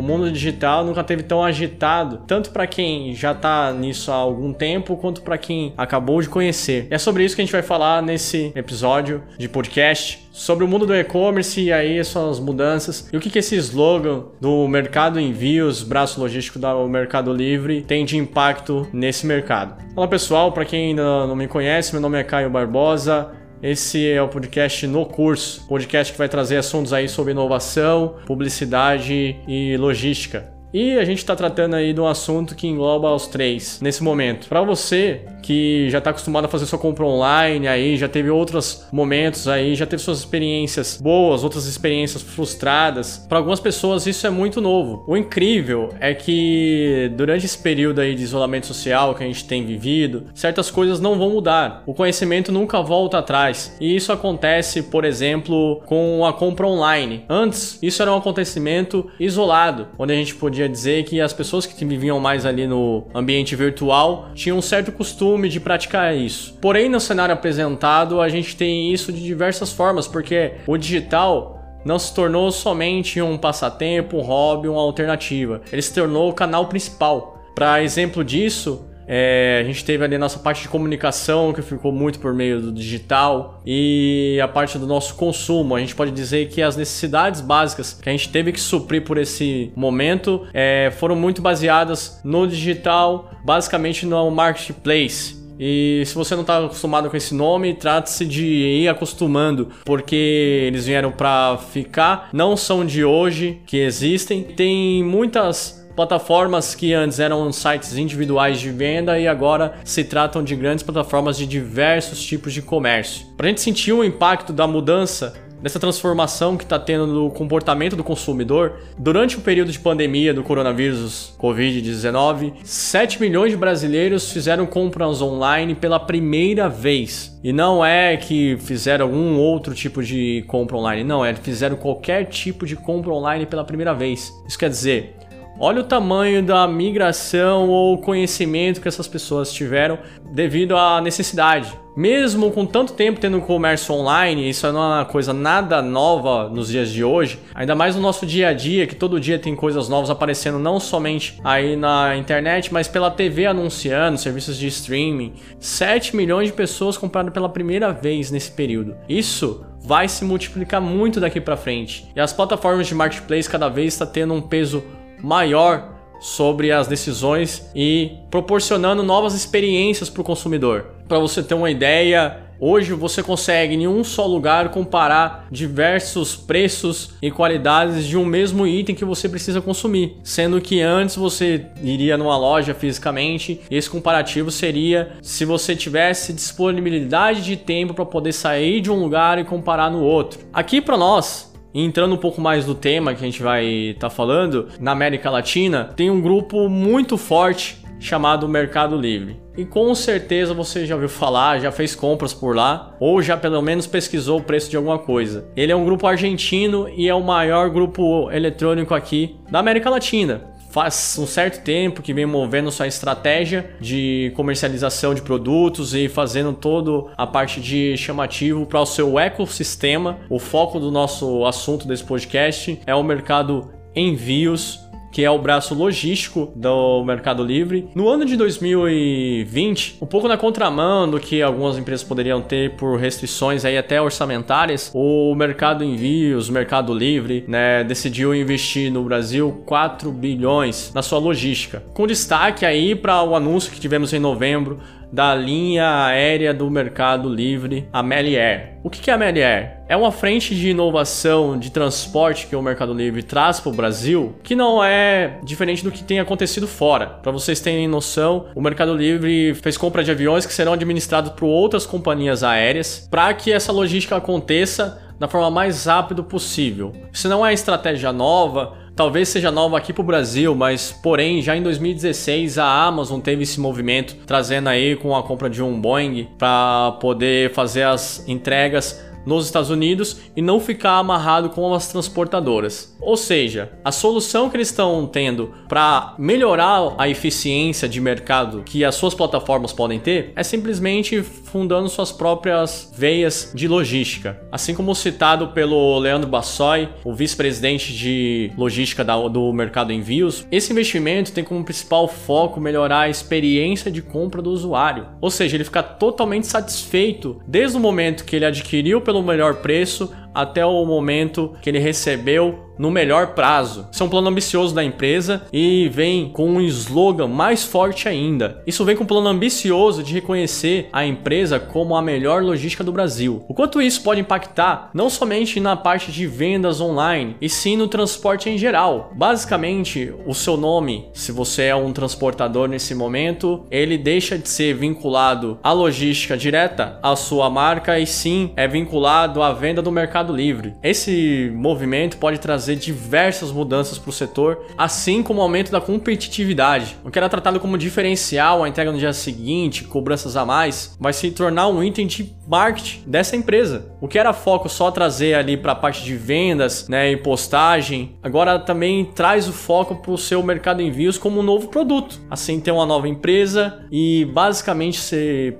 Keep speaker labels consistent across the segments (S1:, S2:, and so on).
S1: o mundo digital nunca teve tão agitado, tanto para quem já tá nisso há algum tempo, quanto para quem acabou de conhecer. E é sobre isso que a gente vai falar nesse episódio de podcast sobre o mundo do e-commerce e aí suas mudanças e o que, que esse slogan do mercado envios, braço logístico do Mercado Livre tem de impacto nesse mercado. Olá pessoal, para quem ainda não me conhece, meu nome é Caio Barbosa. Esse é o podcast No Curso, podcast que vai trazer assuntos aí sobre inovação, publicidade e logística. E a gente está tratando aí de um assunto que engloba os três nesse momento. Para você que já está acostumado a fazer sua compra online aí, já teve outros momentos aí, já teve suas experiências boas, outras experiências frustradas. Para algumas pessoas isso é muito novo. O incrível é que durante esse período aí de isolamento social que a gente tem vivido, certas coisas não vão mudar. O conhecimento nunca volta atrás. E isso acontece, por exemplo, com a compra online. Antes, isso era um acontecimento isolado, onde a gente podia podia dizer que as pessoas que viviam mais ali no ambiente virtual tinham um certo costume de praticar isso. Porém, no cenário apresentado, a gente tem isso de diversas formas, porque o digital não se tornou somente um passatempo, um hobby, uma alternativa. Ele se tornou o canal principal. Para exemplo disso, é, a gente teve ali a nossa parte de comunicação, que ficou muito por meio do digital, e a parte do nosso consumo. A gente pode dizer que as necessidades básicas que a gente teve que suprir por esse momento é, foram muito baseadas no digital, basicamente no marketplace. E se você não está acostumado com esse nome, trata-se de ir acostumando, porque eles vieram para ficar, não são de hoje que existem. Tem muitas plataformas que antes eram sites individuais de venda e agora se tratam de grandes plataformas de diversos tipos de comércio. Para a gente sentir o impacto da mudança dessa transformação que está tendo no comportamento do consumidor, durante o período de pandemia do coronavírus Covid-19, 7 milhões de brasileiros fizeram compras online pela primeira vez. E não é que fizeram algum outro tipo de compra online, não, é fizeram qualquer tipo de compra online pela primeira vez. Isso quer dizer, Olha o tamanho da migração ou conhecimento que essas pessoas tiveram devido à necessidade. Mesmo com tanto tempo tendo comércio online, isso não é uma coisa nada nova nos dias de hoje, ainda mais no nosso dia a dia, que todo dia tem coisas novas aparecendo não somente aí na internet, mas pela TV anunciando, serviços de streaming. 7 milhões de pessoas compraram pela primeira vez nesse período. Isso vai se multiplicar muito daqui para frente. E as plataformas de marketplace cada vez está tendo um peso maior sobre as decisões e proporcionando novas experiências para o consumidor. Para você ter uma ideia, hoje você consegue em um só lugar comparar diversos preços e qualidades de um mesmo item que você precisa consumir, sendo que antes você iria numa loja fisicamente, esse comparativo seria se você tivesse disponibilidade de tempo para poder sair de um lugar e comparar no outro. Aqui para nós, entrando um pouco mais no tema que a gente vai estar tá falando, na América Latina, tem um grupo muito forte chamado Mercado Livre. E com certeza você já ouviu falar, já fez compras por lá, ou já pelo menos pesquisou o preço de alguma coisa. Ele é um grupo argentino e é o maior grupo eletrônico aqui da América Latina faz um certo tempo que vem movendo sua estratégia de comercialização de produtos e fazendo toda a parte de chamativo para o seu ecossistema. O foco do nosso assunto desse podcast é o mercado envios que é o braço logístico do Mercado Livre. No ano de 2020, um pouco na contramão do que algumas empresas poderiam ter por restrições aí até orçamentárias, o Mercado Envios, o Mercado Livre, né, decidiu investir no Brasil 4 bilhões na sua logística. Com destaque aí para o anúncio que tivemos em novembro da linha aérea do Mercado Livre, a Melier. O que é a Melier? É uma frente de inovação de transporte que o Mercado Livre traz para o Brasil, que não é diferente do que tem acontecido fora. Para vocês terem noção, o Mercado Livre fez compra de aviões que serão administrados por outras companhias aéreas para que essa logística aconteça da forma mais rápida possível. Isso não é estratégia nova, talvez seja nova aqui para o Brasil, mas porém já em 2016 a Amazon teve esse movimento trazendo aí com a compra de um Boeing para poder fazer as entregas nos Estados Unidos e não ficar amarrado com as transportadoras. Ou seja, a solução que eles estão tendo para melhorar a eficiência de mercado que as suas plataformas podem ter é simplesmente fundando suas próprias veias de logística. Assim como citado pelo Leandro Bassoy, o vice-presidente de logística do mercado envios, esse investimento tem como principal foco melhorar a experiência de compra do usuário. Ou seja, ele ficar totalmente satisfeito desde o momento que ele adquiriu pelo melhor preço até o momento que ele recebeu no melhor prazo. Isso é um plano ambicioso da empresa e vem com um slogan mais forte ainda. Isso vem com um plano ambicioso de reconhecer a empresa como a melhor logística do Brasil. O quanto isso pode impactar não somente na parte de vendas online, e sim no transporte em geral. Basicamente, o seu nome, se você é um transportador nesse momento, ele deixa de ser vinculado à logística direta à sua marca e sim é vinculado à venda do Mercado Livre. Esse movimento pode trazer diversas mudanças para o setor, assim como o aumento da competitividade. O que era tratado como diferencial, a entrega no dia seguinte, cobranças a mais, vai se tornar um item de marketing dessa empresa. O que era foco só trazer ali para a parte de vendas, né, e postagem, agora também traz o foco para o seu mercado envios como um novo produto. Assim tem uma nova empresa e basicamente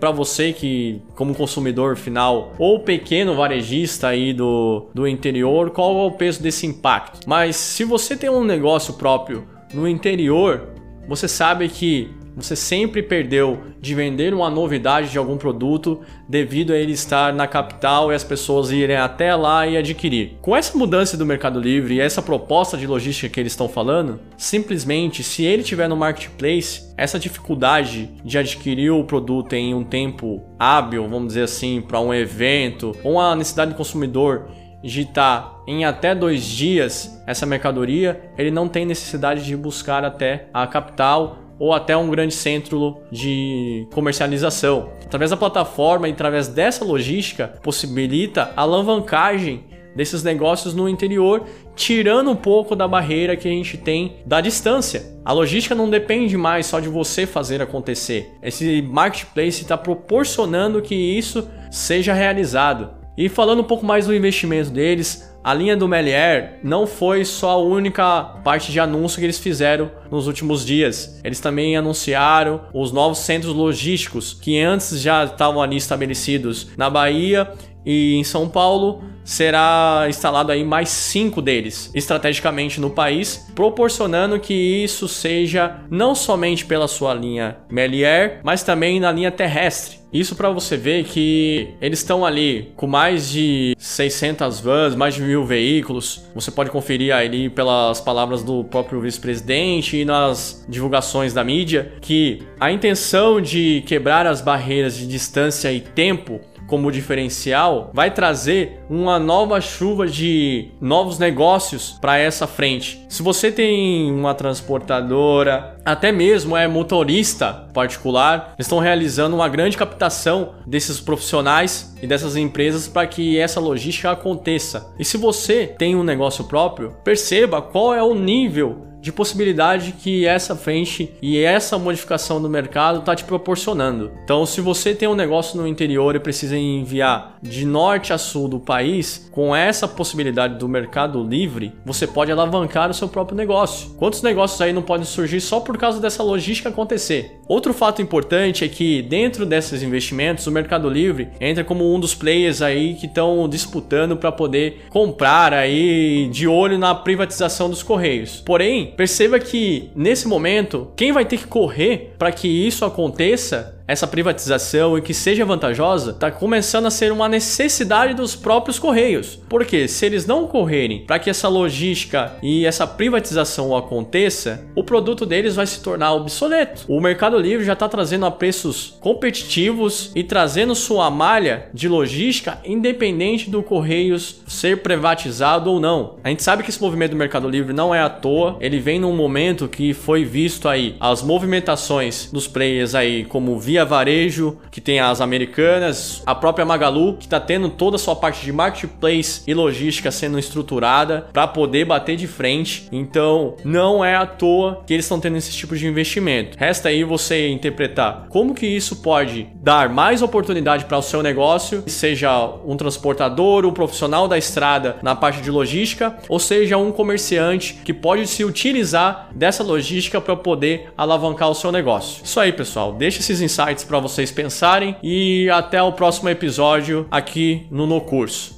S1: para você que como consumidor final ou pequeno varejista aí do, do interior, qual é o peso desse impacto. Mas se você tem um negócio próprio no interior, você sabe que você sempre perdeu de vender uma novidade de algum produto devido a ele estar na capital e as pessoas irem até lá e adquirir. Com essa mudança do Mercado Livre e essa proposta de logística que eles estão falando, simplesmente se ele tiver no marketplace, essa dificuldade de adquirir o produto em um tempo hábil, vamos dizer assim, para um evento ou a necessidade do consumidor digitar em até dois dias essa mercadoria, ele não tem necessidade de buscar até a capital ou até um grande centro de comercialização. Através da plataforma e através dessa logística, possibilita a alavancagem desses negócios no interior, tirando um pouco da barreira que a gente tem da distância. A logística não depende mais só de você fazer acontecer. Esse marketplace está proporcionando que isso seja realizado. E falando um pouco mais do investimento deles, a linha do Melier não foi só a única parte de anúncio que eles fizeram nos últimos dias. Eles também anunciaram os novos centros logísticos que antes já estavam ali estabelecidos na Bahia e em São Paulo será instalado aí mais cinco deles estrategicamente no país, proporcionando que isso seja não somente pela sua linha Melier, mas também na linha terrestre. Isso para você ver que eles estão ali com mais de 600 vans, mais de mil veículos. Você pode conferir ali pelas palavras do próprio vice-presidente e nas divulgações da mídia que a intenção de quebrar as barreiras de distância e tempo como diferencial vai trazer uma nova chuva de novos negócios para essa frente. Se você tem uma transportadora, até mesmo é motorista particular, estão realizando uma grande captação desses profissionais e dessas empresas para que essa logística aconteça. E se você tem um negócio próprio, perceba qual é o nível de possibilidade que essa frente e essa modificação do mercado está te proporcionando. Então, se você tem um negócio no interior e precisa enviar de norte a sul do país, com essa possibilidade do mercado livre, você pode alavancar o seu próprio negócio. Quantos negócios aí não podem surgir só por causa dessa logística acontecer? Outro fato importante é que dentro desses investimentos, o Mercado Livre entra como um dos players aí que estão disputando para poder comprar aí de olho na privatização dos correios. Porém, perceba que nesse momento, quem vai ter que correr para que isso aconteça essa privatização e que seja vantajosa, está começando a ser uma necessidade dos próprios correios. Porque se eles não correrem para que essa logística e essa privatização aconteça, o produto deles vai se tornar obsoleto. O Mercado Livre já está trazendo a preços competitivos e trazendo sua malha de logística independente do Correios ser privatizado ou não. A gente sabe que esse movimento do Mercado Livre não é à toa, ele vem num momento que foi visto aí as movimentações dos players aí como Via Via Varejo, que tem as americanas, a própria Magalu, que está tendo toda a sua parte de marketplace e logística sendo estruturada para poder bater de frente. Então, não é à toa que eles estão tendo esse tipo de investimento. Resta aí você interpretar como que isso pode dar mais oportunidade para o seu negócio, seja um transportador, um profissional da estrada na parte de logística, ou seja um comerciante que pode se utilizar dessa logística para poder alavancar o seu negócio. Isso aí, pessoal. Deixa esses insights para vocês pensarem e até o próximo episódio aqui no No Curso.